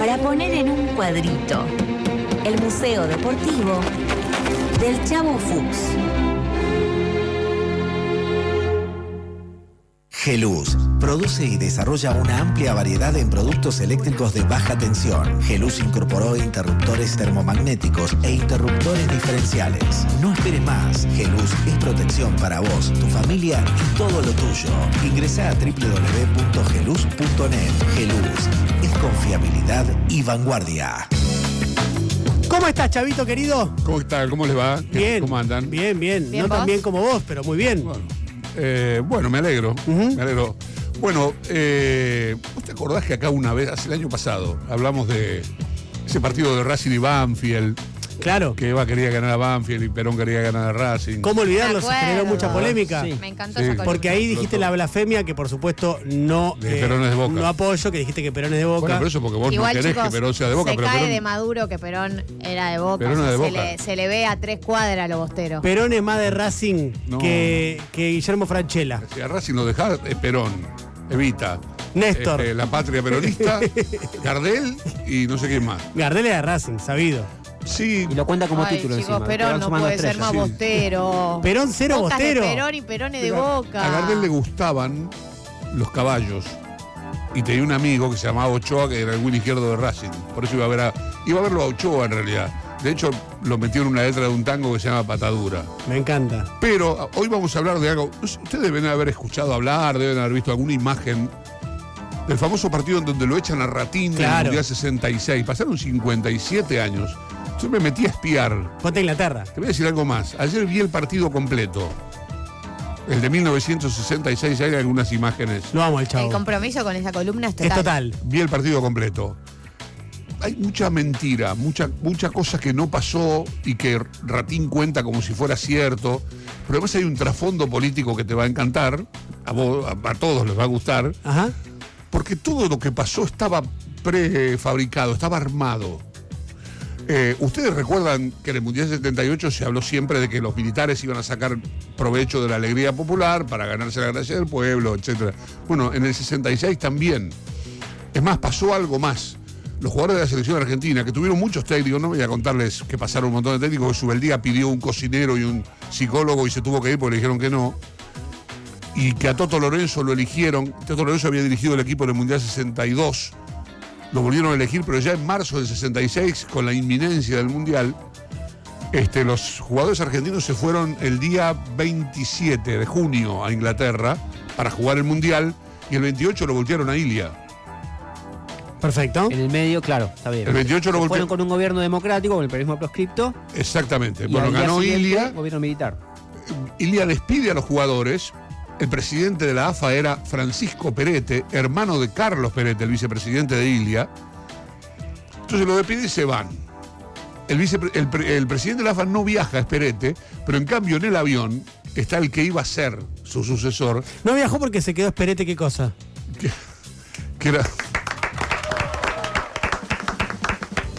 para poner en un cuadrito el Museo Deportivo del Chavo Fuchs. Geluz produce y desarrolla una amplia variedad en productos eléctricos de baja tensión. Geluz incorporó interruptores termomagnéticos e interruptores diferenciales. No espere más. Geluz es protección para vos, tu familia y todo lo tuyo. Ingresa a www.geluz.net. Geluz es confiabilidad y vanguardia. ¿Cómo estás, Chavito querido? ¿Cómo está? ¿Cómo les va? Bien. ¿Cómo andan? Bien, bien. Bien, no ¿vos? tan bien como vos, pero muy bien. Bueno, eh, bueno, me alegro. Me alegro. Bueno, eh, ¿vos te acordás que acá una vez, hace el año pasado, hablamos de ese partido de Racing y Banfield, Claro. que Eva quería ganar a Banfield y Perón quería ganar a Racing? ¿Cómo olvidarlo? Se generó mucha polémica. Me encantó Sí. esa. Porque ahí dijiste la blasfemia que por supuesto no, De Perón es de Boca. no apoyo, que dijiste que Perón es de Boca. Bueno, pero eso porque vos Igual, no querés chicos, que Perón sea de Boca, se pero cae Perón, de Maduro que Perón era de Boca. Perón era de se, Boca. Le, se le ve a tres cuadras lo bostero. Perón es más de Racing No. que, que Guillermo Franchella. si a Racing lo dejás, es Perón, Evita, Néstor. este, la patria peronista, Gardel y no sé quién más. Gardel es de Racing, sabido. Sí, Y lo cuenta como Ay, título chicos, encima. Perón no puede ser más Sí. bostero. Perón cero Bocas de. Perón y Perón es de Boca. A Gardel le gustaban los caballos. Y tenía un amigo que se llamaba Ochoa, que era el win izquierdo de Racing. Por eso iba a ver a, iba a verlo a Ochoa en realidad. De hecho, lo metió en una letra de un tango que se llama Patadura. Me encanta. Pero a- hoy vamos a hablar de algo. Ustedes deben haber escuchado hablar, deben haber visto alguna imagen del famoso partido en donde lo echan a Ratín en el Mundial 66. Pasaron 57 años. Yo me metí a espiar. Ponte a Inglaterra. Te voy a decir algo más. Ayer vi el partido completo. El de 1966, hay algunas imágenes. Lo amo al El chavo. compromiso con esa columna es total. Es total. Vi el partido completo. Hay mucha mentira, mucha, mucha cosa que no pasó y que Ratín cuenta como si fuera cierto. Pero además hay un trasfondo político que te va a encantar, a, vos- a- a todos les va a gustar, Ajá. porque todo lo que pasó estaba prefabricado, estaba armado. Eh, Ustedes recuerdan que en el Mundial 78 se habló siempre de que los militares iban a sacar provecho de la alegría popular para ganarse la gracia del pueblo, etc. Bueno, en el 66 también. Es más, pasó algo más. Los jugadores de la selección argentina, que tuvieron muchos técnicos, no voy a contarles que pasaron un montón de técnicos, que Subeldía pidió un cocinero y un psicólogo y se tuvo que ir porque le dijeron que no. Y que a Toto Lorenzo lo eligieron. Toto Lorenzo había dirigido el equipo en el Mundial 62 lo volvieron a elegir, pero ya en marzo del 66, con la inminencia del Mundial, este, los jugadores argentinos se fueron el día 27 de junio a Inglaterra para jugar el Mundial y el 28 lo voltearon a Ilia. Perfecto. En el medio, claro, está bien. El 28 lo Se Fueron con un gobierno democrático, con el periodismo proscripto. Exactamente. y bueno, ganó Ilia. Gobierno militar. Ilia despide a los jugadores. El presidente de la AFA era Francisco Perete, hermano de Carlos Perete, el vicepresidente de Ilia. Entonces lo despide y se van. El, presidente de la AFA no viaja, es Perete, pero en cambio en el avión está el que iba a ser su sucesor, No viajó porque se quedó esperete qué cosa. que, que era.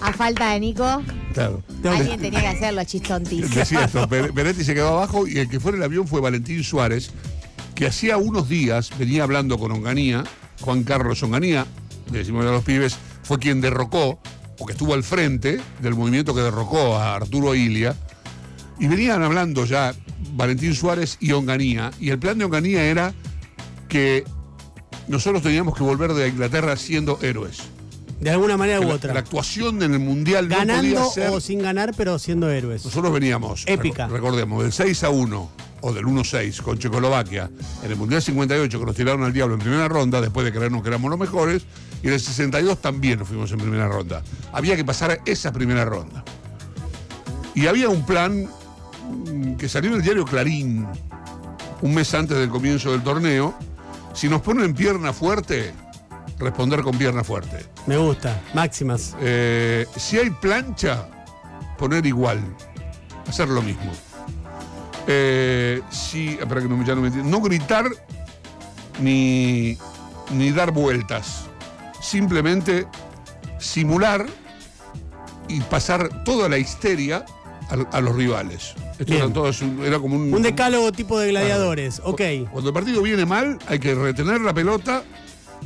A falta de Nico, Claro. alguien tenía que hacerlo, chistontis. Decía esto, Per- Peretti se quedó abajo y el que fue en el avión fue Valentín Suárez, que hacía unos días venía hablando con Onganía, Juan Carlos Onganía, le decimos a los pibes, fue quien derrocó, o que estuvo al frente del movimiento que derrocó a Arturo Ilia, y venían hablando ya Valentín Suárez y Onganía, y el plan de Onganía era que nosotros teníamos que volver de Inglaterra siendo héroes. De alguna manera u la, otra. la actuación en el Mundial no Ganando podía ser... o sin ganar, pero siendo héroes. Nosotros veníamos, Épica. reco- recordemos, del 6 a 1 o del 1-6 con Checoslovaquia en el Mundial 58 que nos tiraron al diablo en primera ronda después de creernos que éramos los mejores y en el 62 también nos fuimos en primera ronda. Había que pasar esa primera ronda. Y había un plan mm, que salió en el diario Clarín un mes antes del comienzo del torneo. Si nos ponen en pierna fuerte, responder con pierna fuerte. Me gusta. Máximas. Eh, si hay plancha, poner igual. Hacer lo mismo. Eh, si, espera que no, me- ya no me entiendo. No gritar ni, ni dar vueltas. Simplemente simular y pasar toda la histeria a, a los rivales. Esto era, todo, era como un, Un decálogo tipo de gladiadores. Ok. Cuando el partido viene mal, hay que retener la pelota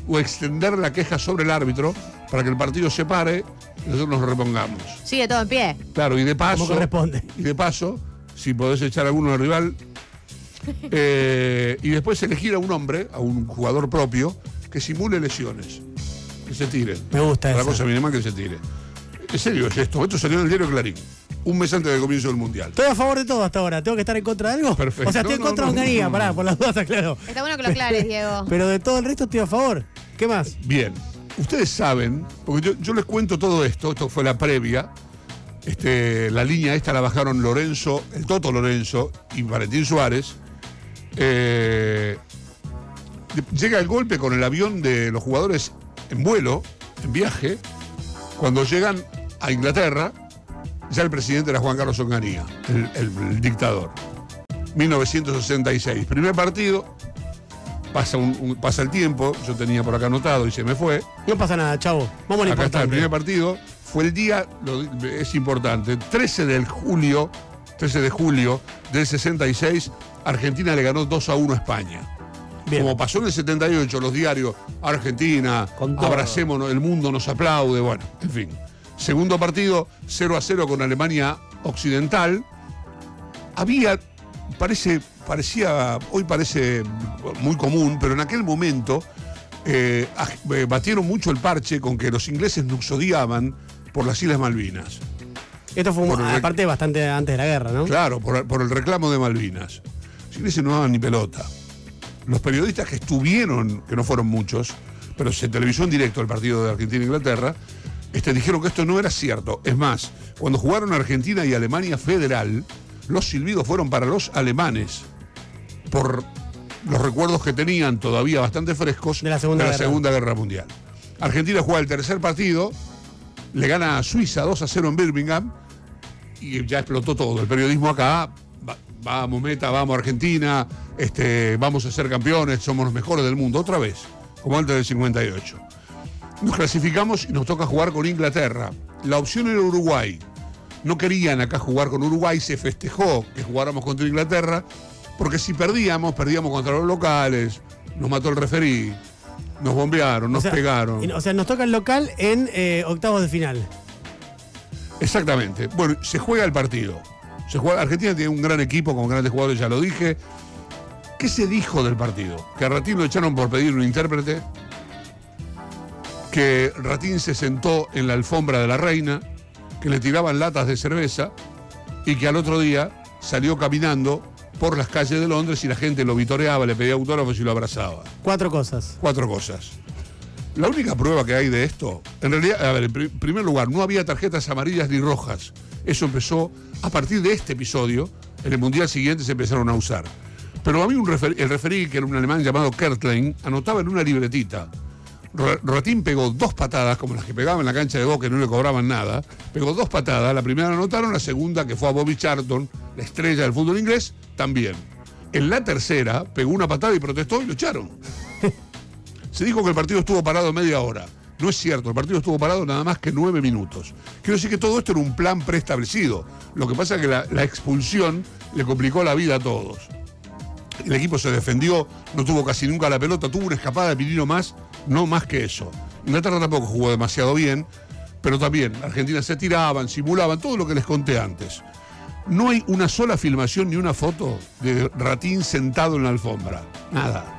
o extender la queja sobre el árbitro para que el partido se pare y nosotros nos repongamos. Sigue todo en pie. Claro, y de paso. Como corresponde. Y de paso, si podés echar a alguno del rival. eh, y después elegir a un hombre, a un jugador propio, que simule lesiones. Que se tire. Me gusta La eso. cosa mínima que se tire. En serio es esto. Esto salió en el diario Clarín. Un mes antes del comienzo del Mundial. Estoy a favor de todo hasta ahora. ¿Tengo que estar en contra de algo? Perfecto. O sea, estoy No, en contra no, de no, Onganía, no. pará, por las dudas, claro. Está bueno que lo aclares, Diego. Pero de todo el resto estoy a favor. ¿Qué más? Bien, ustedes saben, porque yo, yo les cuento todo esto, esto fue la previa. Este, la línea esta la bajaron Lorenzo, el Toto Lorenzo y Valentín Suárez. Eh, llega el golpe con el avión de los jugadores en vuelo, en viaje. Cuando llegan a Inglaterra, ya el presidente era Juan Carlos Onganía, el, el- el dictador. 1966. Primer partido, pasa, un- un- pasa el tiempo, yo tenía por acá anotado y se me fue. No pasa nada, chavo. Vamos a Acá está el primer partido. Fue el día, lo- es importante, 13 de julio, 13 de julio del 66, Argentina le ganó 2 a 1 a España. Bien. Como pasó en el 78, los diarios, Argentina, abracémonos, el mundo nos aplaude, bueno, en fin. Segundo partido, 0 a 0 con Alemania Occidental. Había, parece, parecía, hoy parece muy común, pero en aquel momento eh, eh, batieron mucho el parche con que los ingleses nos odiaban por las Islas Malvinas. Esto fue, un- el- aparte, bastante antes de la guerra, ¿no? Claro, por, por el reclamo de Malvinas. Los ingleses no daban ni pelota. Los periodistas que estuvieron, que no fueron muchos, pero se televisó en directo el partido de Argentina e Inglaterra, este, dijeron que esto no era cierto. Es más, cuando jugaron Argentina y Alemania Federal, los silbidos fueron para los alemanes por los recuerdos que tenían todavía bastante frescos De la Segunda Guerra. Segunda Guerra Mundial. Argentina juega el tercer partido, le gana a Suiza 2 a 0 en Birmingham y ya explotó todo. El periodismo acá, va- vamos Meta, vamos Argentina, este, vamos a ser campeones, somos los mejores del mundo, otra vez, como antes del 58. Nos clasificamos y nos toca jugar con Inglaterra. La opción era Uruguay. No querían acá jugar con Uruguay, se festejó que jugáramos contra Inglaterra, porque si perdíamos, perdíamos contra los locales, nos mató el referí, nos bombearon, nos O sea, pegaron. O sea, nos toca el local en eh, octavos de final. Exactamente. Bueno, se juega el partido. Se juega, Argentina tiene un gran equipo con grandes jugadores, ya lo dije. ¿Qué se dijo del partido? Que a Ratín lo echaron por pedir un intérprete. Que Ratín se sentó en la alfombra de la reina. Que le tiraban latas de cerveza. Y que al otro día salió caminando por las calles de Londres y la gente lo vitoreaba, le pedía autógrafos y lo abrazaba. Cuatro cosas. Cuatro cosas. La única prueba que hay de esto, en realidad, a ver, en pri- primer lugar, no había tarjetas amarillas ni rojas. Eso empezó a partir de este episodio. En el mundial siguiente se empezaron a usar. Pero a mí un refer- el referí, que era un alemán llamado Kertlein, anotaba en una libretita. Ra- Ratín pegó dos patadas, como las que pegaba en la cancha de Boca y no le cobraban nada. Pegó dos patadas. La primera la anotaron, la segunda, que fue a Bobby Charlton, la estrella del fútbol inglés, también. En la tercera pegó una patada y protestó y lo echaron. Se dijo que el partido estuvo parado media hora. No es cierto, el partido estuvo parado nada más que nueve minutos. Quiero decir que todo esto era un plan preestablecido. Lo que pasa es que la, la expulsión le complicó la vida a todos. El equipo se defendió, no tuvo casi nunca la pelota, tuvo una escapada de Pirino más, no más que eso. Inglaterra tampoco jugó demasiado bien, pero también Argentina se tiraban, simulaban, todo lo que les conté antes. No hay una sola filmación ni una foto de Ratín sentado en la alfombra. Nada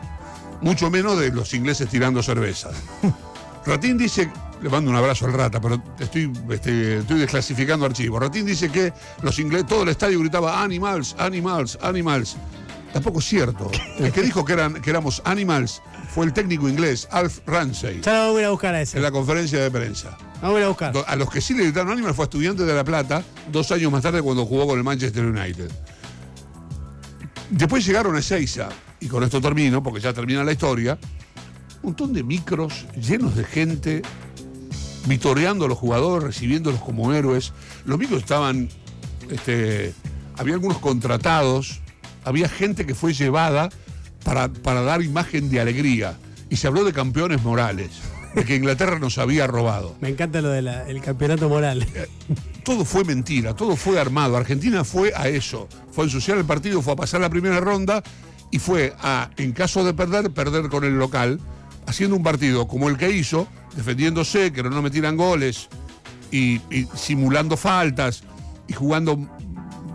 mucho menos de los ingleses tirando cerveza. Ratín dice, le mando un abrazo al rata, pero estoy, este, estoy desclasificando archivos. Ratín dice que los ingleses, todo el estadio gritaba animals, animals, animals. Tampoco es cierto. El que dijo que, eran, que éramos animals fue el técnico inglés, Alf Ramsey, Ya lo voy a buscar a ese. en la conferencia de prensa. Lo voy a buscar. A los que sí le gritaron animals fue estudiante de La Plata, dos años más tarde cuando jugó con el Manchester United. Después llegaron a Ezeiza, y con esto termino, porque ya termina la historia, un montón de micros llenos de gente, vitoreando a los jugadores, recibiéndolos como héroes. Los micros estaban, este, había algunos contratados, había gente que fue llevada para, para dar imagen de alegría. Y se habló de campeones morales, de que Inglaterra nos había robado. Me encanta lo del campeonato moral. Todo fue mentira, todo fue armado. Argentina fue a eso, fue a ensuciar el partido, fue a pasar la primera ronda y fue a, en caso de perder, perder con el local. haciendo un partido como el que hizo, defendiéndose, que no metieran goles y, y simulando faltas y jugando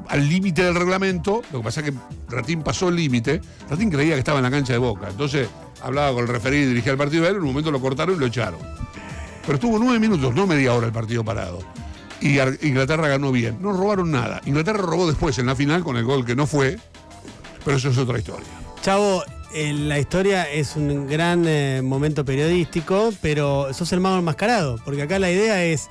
al límite del reglamento. Lo que pasa es que Ratín pasó el límite. Ratín creía que estaba en la cancha de Boca. Entonces hablaba con el referí, dirigía el partido de él. En un momento lo cortaron y lo echaron. Pero estuvo nueve minutos, no media hora el partido parado. Y Inglaterra ganó bien. No robaron nada. Inglaterra robó después en la final con el gol que no fue. Pero eso es otra historia. Chavo, la historia es un gran eh, momento periodístico, pero sos el mago enmascarado, porque acá la idea es,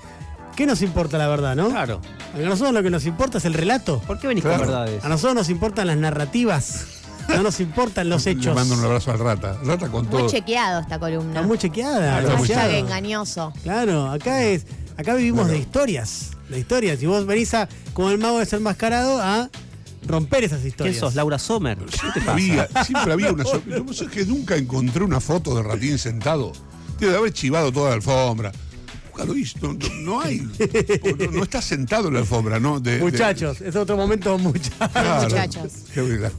¿qué nos importa la verdad, no? Claro. A nosotros lo que nos importa es el relato. ¿Por qué venís Claro. con verdades? A nosotros nos importan las narrativas, no nos importan los Le hechos. mando un abrazo al Rata. Rata con Muy todo. chequeado esta columna. Está muy chequeada. está muy engañoso. Claro, acá es, acá vivimos Bueno. de historias, de historias. Y vos venís a, como el mago desenmascarado, a romper esas ¿Quién historias. sos? Laura Sommer. ¿Qué te Siempre pasa? había, siempre había una. Yo no sé que nunca encontré una foto de Ratín sentado. Tiene de haber chivado toda la alfombra. Nunca lo hizo. No, no- no hay. No, no está sentado en la alfombra, ¿no? De- de- Muchachos, es otro momento muchachos. Claro. Muchachos. Qué.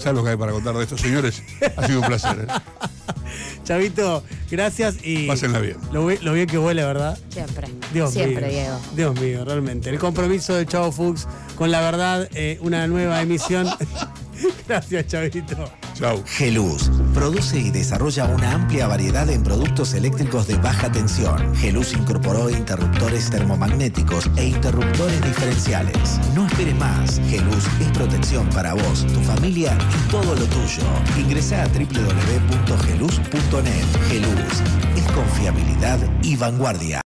¿Sabes lo que hay para contar de estos señores? Ha sido un placer. ¿eh? Chavito, gracias y. Pásenla bien. Lo, lo bien que huele, ¿verdad? Siempre. Dios Siempre, mío. Diego. Dios mío, realmente. El compromiso de Chavo Fuchs con la verdad, eh, una nueva emisión. gracias, Chavito. Chau. Geluz produce y desarrolla una amplia variedad en productos eléctricos de baja tensión. Geluz incorporó interruptores termomagnéticos e interruptores diferenciales. No espere más. Geluz es protección para vos, tu familia y todo lo tuyo. Ingresa a www.geluz.net. Geluz es confiabilidad y vanguardia.